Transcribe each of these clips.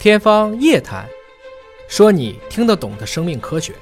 天方夜谭，说你听得懂的生命科学。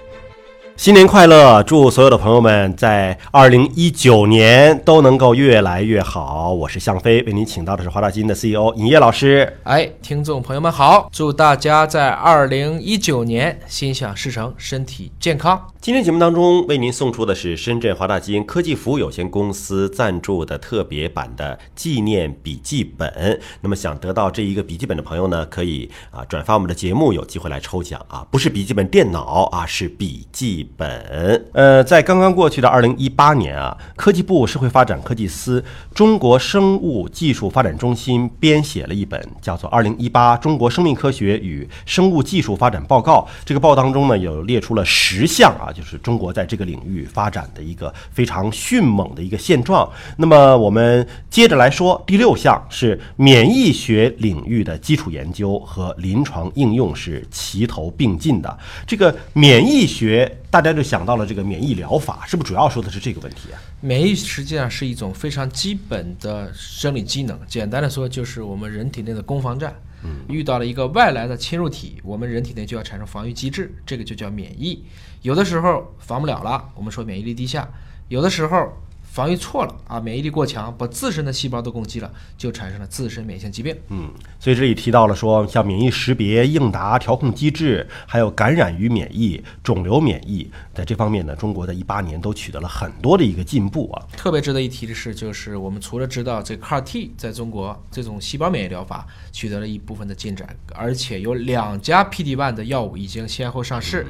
新年快乐！祝所有的朋友们在二零一九年都能够越来越好。我是向飞，为您请到的是华大基因的 CEO 尹烨老师。哎，听众朋友们好！祝大家在二零一九年心想事成，身体健康。今天节目当中为您送出的是深圳华大基因科技服务有限公司赞助的特别版的纪念笔记本。那么想得到这一个笔记本的朋友呢，可以啊转发我们的节目，有机会来抽奖啊！不是笔记本电脑啊，是笔记。本呃，在刚刚过去的二零一八年啊，科技部社会发展科技司中国生物技术发展中心编写了一本叫做《二零一八中国生命科学与生物技术发展报告》。这个报当中呢，有列出了十项啊，就是中国在这个领域发展的一个非常迅猛的一个现状。那么我们接着来说，第六项是免疫学领域的基础研究和临床应用是齐头并进的。这个免疫学。大家就想到了这个免疫疗法，是不是主要说的是这个问题啊？免疫实际上是一种非常基本的生理机能，简单的说就是我们人体内的攻防战。遇到了一个外来的侵入体，我们人体内就要产生防御机制，这个就叫免疫。有的时候防不了了，我们说免疫力低下；有的时候。防御错了啊，免疫力过强，把自身的细胞都攻击了，就产生了自身免疫性疾病。嗯，所以这里提到了说，像免疫识别、应答、调控机制，还有感染与免疫、肿瘤免疫，在这方面呢，中国的一八年都取得了很多的一个进步啊。特别值得一提的是，就是我们除了知道这 CAR T 在中国这种细胞免疫疗法取得了一部分的进展，而且有两家 PD-1 的药物已经先后上市。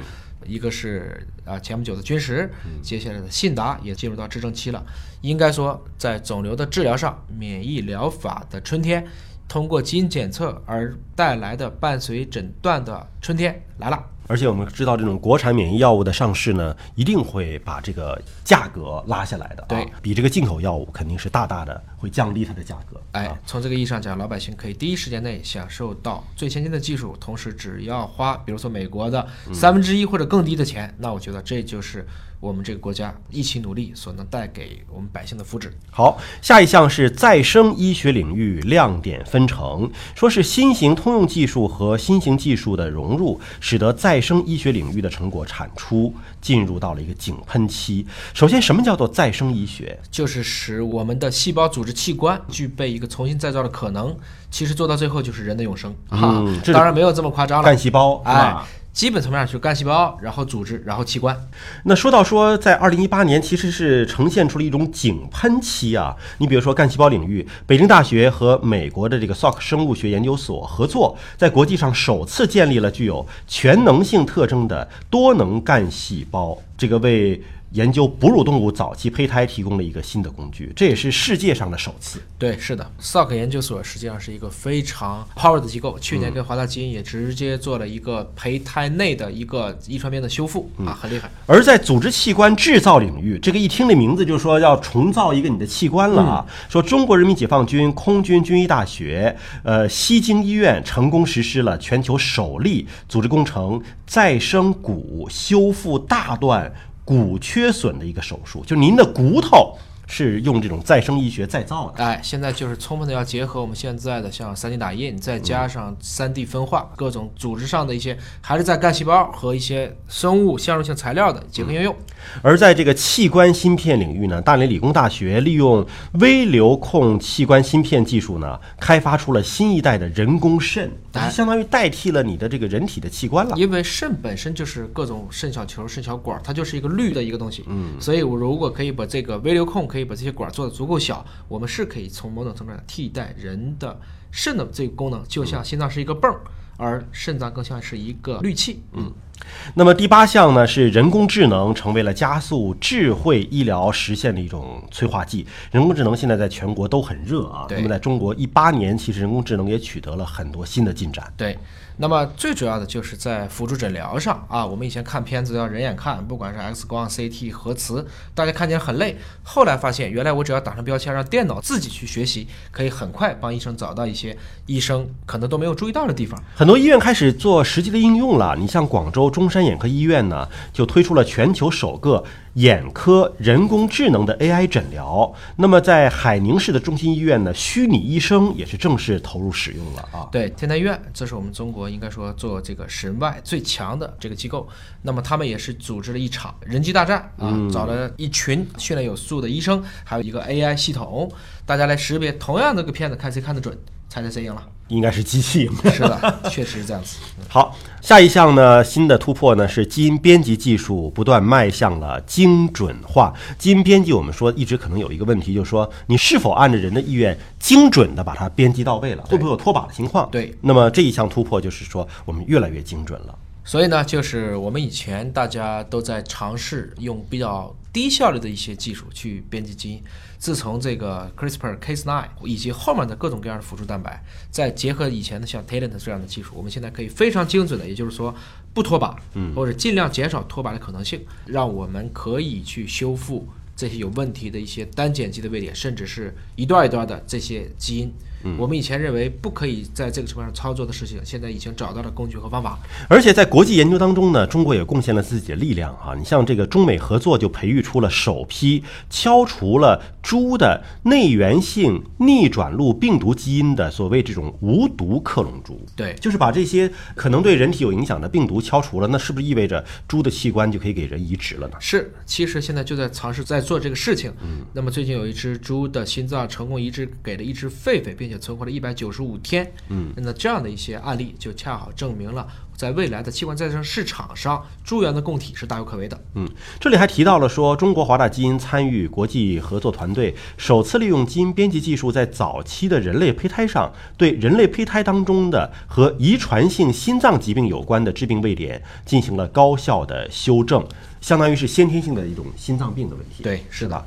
一个是啊，前不久的军石，接下来的信达也进入到执政期了。应该说，在肿瘤的治疗上，免疫疗法的春天，通过基因检测而带来的伴随诊断的春天来了。而且我们知道，这种国产免疫药物的上市呢，一定会把这个价格拉下来的。对比这个进口药物，肯定是大大的会降低它的价格。哎，从这个意义上讲，老百姓可以第一时间内享受到最先进的技术，同时只要花，比如说美国的三分之一或者更低的钱，那我觉得这就是。我们这个国家一起努力所能带给我们百姓的福祉。好，下一项是再生医学领域亮点分成，说是新型通用技术和新型技术的融入，使得再生医学领域的成果产出进入到了一个井喷期。首先，什么叫做再生医学？就是使我们的细胞、组织、器官具备一个重新再造的可能。其实做到最后就是人的永生啊！当然没有这么夸张了，干细胞哎。基本层面上就是干细胞，然后组织，然后器官。那说到说，在二零一八年其实是呈现出了一种井喷期啊。你比如说干细胞领域，北京大学和美国的这个 Salk 生物学研究所合作，在国际上首次建立了具有全能性特征的多能干细胞，这个为。研究哺乳动物早期胚胎提供了一个新的工具，这也是世界上的首次。对，是的，Salk 研究所实际上是一个非常 power 的机构。去年跟华大基因也直接做了一个胚胎内的一个遗传边的修复啊，很厉害。而在组织器官制造领域，这个一听这名字就说要重造一个你的器官了啊。说中国人民解放军空军军医大学、呃西京医院成功实施了全球首例组织工程再生骨修复大段。骨缺损的一个手术，就您的骨头。是用这种再生医学再造的，哎，现在就是充分的要结合我们现在的像 3D 打印，再加上 3D 分化，各种组织上的一些，还是在干细胞和一些生物相容性材料的结合应用。而在这个器官芯片领域呢，大连理工大学利用微流控器官芯片技术呢，开发出了新一代的人工肾，它相当于代替了你的这个人体的器官了。因为肾本身就是各种肾小球、肾小管，它就是一个绿的一个东西，嗯，所以我如果可以把这个微流控可以把这些管做的足够小，我们是可以从某种程度上替代人的肾的这个功能，就像心脏是一个泵，而肾脏更像是一个滤器。嗯，那么第八项呢，是人工智能成为了加速智慧医疗实现的一种催化剂。人工智能现在在全国都很热啊。那么在中国一八年，其实人工智能也取得了很多新的进展。对。那么最主要的就是在辅助诊疗上啊，我们以前看片子要人眼看，不管是 X 光、CT、核磁，大家看起来很累。后来发现，原来我只要打上标签，让电脑自己去学习，可以很快帮医生找到一些医生可能都没有注意到的地方。很很多医院开始做实际的应用了。你像广州中山眼科医院呢，就推出了全球首个眼科人工智能的 AI 诊疗。那么在海宁市的中心医院呢，虚拟医生也是正式投入使用了啊。对，天台医院，这是我们中国应该说做这个神外最强的这个机构。那么他们也是组织了一场人机大战啊，找了一群训练有素的医生，还有一个 AI 系统，大家来识别同样的个片子，看谁看得准，猜猜谁赢了？应该是机器赢。是的，确实是这样子。好，下一项呢，新的突破呢是基因编辑技术不断迈向了精准化。基因编辑，我们说一直可能有一个问题，就是说你是否按照人的意愿精准的把它编辑到位了，会不会有脱靶的情况？对。那么这一项突破就是说，我们越来越精准了。所以呢，就是我们以前大家都在尝试用比较低效率的一些技术去编辑基因。自从这个 CRISPR-Cas9 以及后面的各种各样的辅助蛋白，再结合以前的像 Talent 这样的技术，我们现在可以非常精准的，也就是说不脱靶，嗯，或者尽量减少脱靶的可能性，让我们可以去修复这些有问题的一些单碱基的位点，甚至是一段一段的这些基因。我们以前认为不可以在这个情况上操作的事情，现在已经找到了工具和方法。而且在国际研究当中呢，中国也贡献了自己的力量啊！你像这个中美合作，就培育出了首批敲除了猪的内源性逆转录病毒基因的所谓这种无毒克隆猪。对，就是把这些可能对人体有影响的病毒敲除了，那是不是意味着猪的器官就可以给人移植了呢？是，其实现在就在尝试在做这个事情。嗯，那么最近有一只猪的心脏成功移植给了一只狒狒，并且存活了一百九十五天。嗯，那这样的一些案例就恰好证明了，在未来的器官再生市场上，猪源的供体是大有可为的。嗯，这里还提到了说，中国华大基因参与国际合作团队，首次利用基因编辑技术，在早期的人类胚胎上，对人类胚胎当中的和遗传性心脏疾病有关的致病位点进行了高效的修正。相当于是先天性的一种心脏病的问题。对，是的。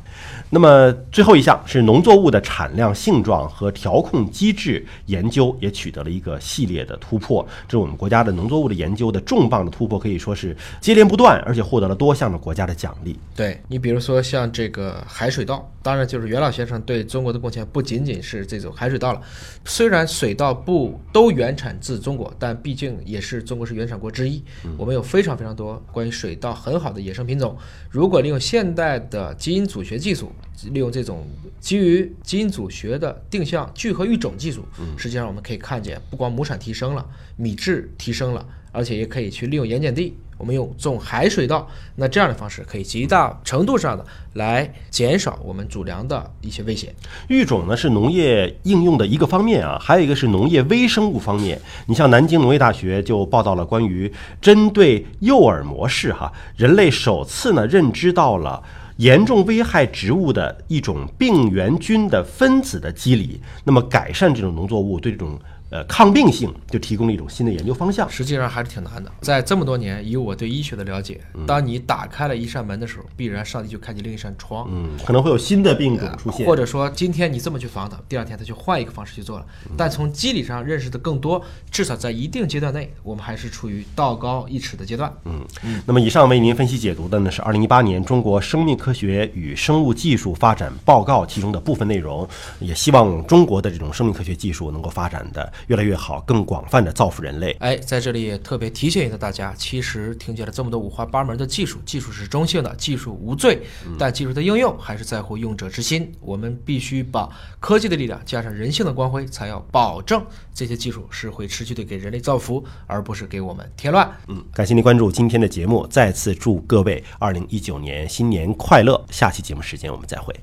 那么最后一项是农作物的产量、性状和调控机制研究，也取得了一个系列的突破。这是我们国家的农作物的研究的重磅的突破，可以说是接连不断，而且获得了多项的国家的奖励。对你，比如说像这个海水稻，当然就是袁老先生对中国的贡献不仅仅是这种海水稻了。虽然水稻不都原产自中国，但毕竟也是中国是原产国之一。我们有非常非常多关于水稻很好的野生品种。如果利用现代的基因组学技术，利用这种基于基因组学的定向聚合育种技术，实际上我们可以看见，不光亩产提升了，米质提升了，而且也可以去利用盐碱地。我们用种海水稻，那这样的方式可以极大程度上的来减少我们主粮的一些危险。育种呢是农业应用的一个方面啊，还有一个是农业微生物方面。你像南京农业大学就报道了关于针对诱饵模式哈，人类首次呢认知到了。严重危害植物的一种病原菌的分子的机理，那么改善这种农作物对这种。呃，抗病性就提供了一种新的研究方向。实际上还是挺难的。在这么多年，以我对医学的了解，当你打开了一扇门的时候，必然上帝就开启另一扇窗。嗯，可能会有新的病毒出现，或者说今天你这么去防它，第二天他就换一个方式去做了。但从机理上认识的更多，至少在一定阶段内，我们还是处于道高一尺的阶段。嗯嗯。那么以上为您分析解读的呢是二零一八年中国生命科学与生物技术发展报告其中的部分内容，也希望中国的这种生命科学技术能够发展的。越来越好，更广泛的造福人类。哎，在这里也特别提醒一下大家，其实听见了这么多五花八门的技术，技术是中性的，技术无罪，但技术的应用还是在乎用者之心。我们必须把科技的力量加上人性的光辉，才要保证这些技术是会持续的给人类造福，而不是给我们添乱。嗯，感谢您关注今天的节目，再次祝各位二零一九年新年快乐。下期节目时间我们再会。